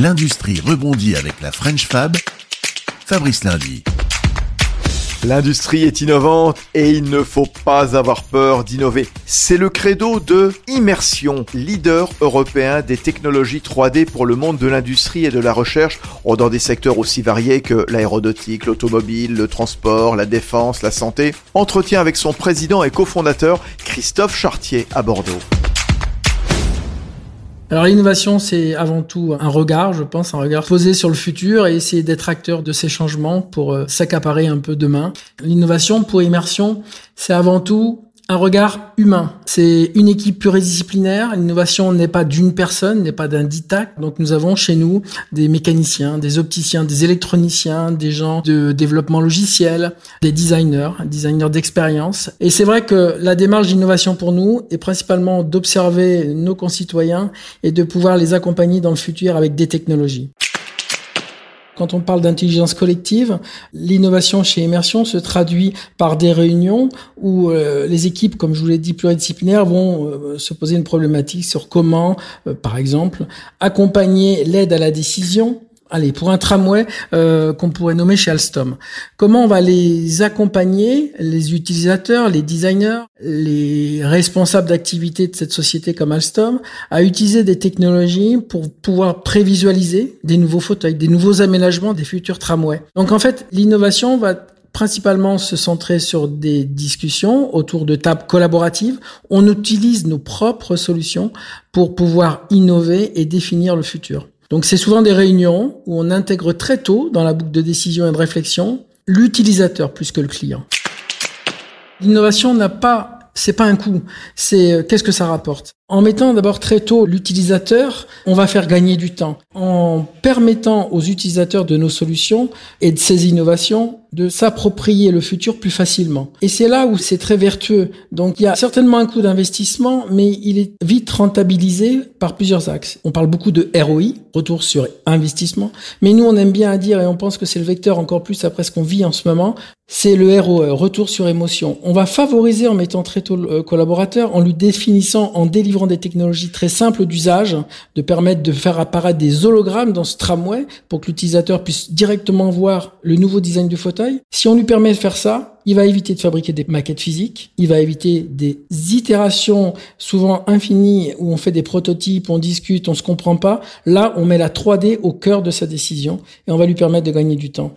L'industrie rebondit avec la French Fab. Fabrice Lundi. L'industrie est innovante et il ne faut pas avoir peur d'innover. C'est le credo de Immersion, leader européen des technologies 3D pour le monde de l'industrie et de la recherche, oh, dans des secteurs aussi variés que l'aéronautique, l'automobile, le transport, la défense, la santé. Entretien avec son président et cofondateur Christophe Chartier à Bordeaux. Alors l'innovation, c'est avant tout un regard, je pense, un regard posé sur le futur et essayer d'être acteur de ces changements pour euh, s'accaparer un peu demain. L'innovation pour immersion, c'est avant tout un regard humain. C'est une équipe pluridisciplinaire. L'innovation n'est pas d'une personne, n'est pas d'un ditac. Donc nous avons chez nous des mécaniciens, des opticiens, des électroniciens, des gens de développement logiciel, des designers, designers d'expérience. Et c'est vrai que la démarche d'innovation pour nous est principalement d'observer nos concitoyens et de pouvoir les accompagner dans le futur avec des technologies. Quand on parle d'intelligence collective, l'innovation chez Immersion se traduit par des réunions où euh, les équipes, comme je vous l'ai dit, pluridisciplinaires, vont euh, se poser une problématique sur comment, euh, par exemple, accompagner l'aide à la décision allez, pour un tramway euh, qu'on pourrait nommer chez Alstom. Comment on va les accompagner, les utilisateurs, les designers, les responsables d'activité de cette société comme Alstom, à utiliser des technologies pour pouvoir prévisualiser des nouveaux fauteuils, des nouveaux aménagements des futurs tramways? Donc en fait, l'innovation va principalement se centrer sur des discussions autour de tables collaboratives. On utilise nos propres solutions pour pouvoir innover et définir le futur. Donc c'est souvent des réunions où on intègre très tôt dans la boucle de décision et de réflexion l'utilisateur plus que le client. L'innovation n'a pas c'est pas un coût, c'est euh, qu'est-ce que ça rapporte? En mettant d'abord très tôt l'utilisateur, on va faire gagner du temps. En permettant aux utilisateurs de nos solutions et de ces innovations de s'approprier le futur plus facilement. Et c'est là où c'est très vertueux. Donc il y a certainement un coût d'investissement, mais il est vite rentabilisé par plusieurs axes. On parle beaucoup de ROI, retour sur investissement, mais nous on aime bien dire, et on pense que c'est le vecteur encore plus après ce qu'on vit en ce moment, c'est le ROE, retour sur émotion. On va favoriser en mettant très tôt le collaborateur, en lui définissant, en délivrant des technologies très simples d'usage, de permettre de faire apparaître des hologrammes dans ce tramway pour que l'utilisateur puisse directement voir le nouveau design du fauteuil. Si on lui permet de faire ça, il va éviter de fabriquer des maquettes physiques, il va éviter des itérations souvent infinies où on fait des prototypes, on discute, on se comprend pas. Là, on met la 3D au cœur de sa décision et on va lui permettre de gagner du temps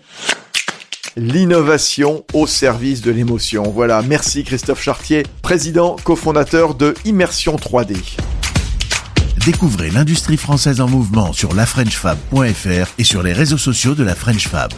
l'innovation au service de l'émotion. Voilà, merci Christophe Chartier, président cofondateur de Immersion 3D. Découvrez l'industrie française en mouvement sur lafrenchfab.fr et sur les réseaux sociaux de la French Fab.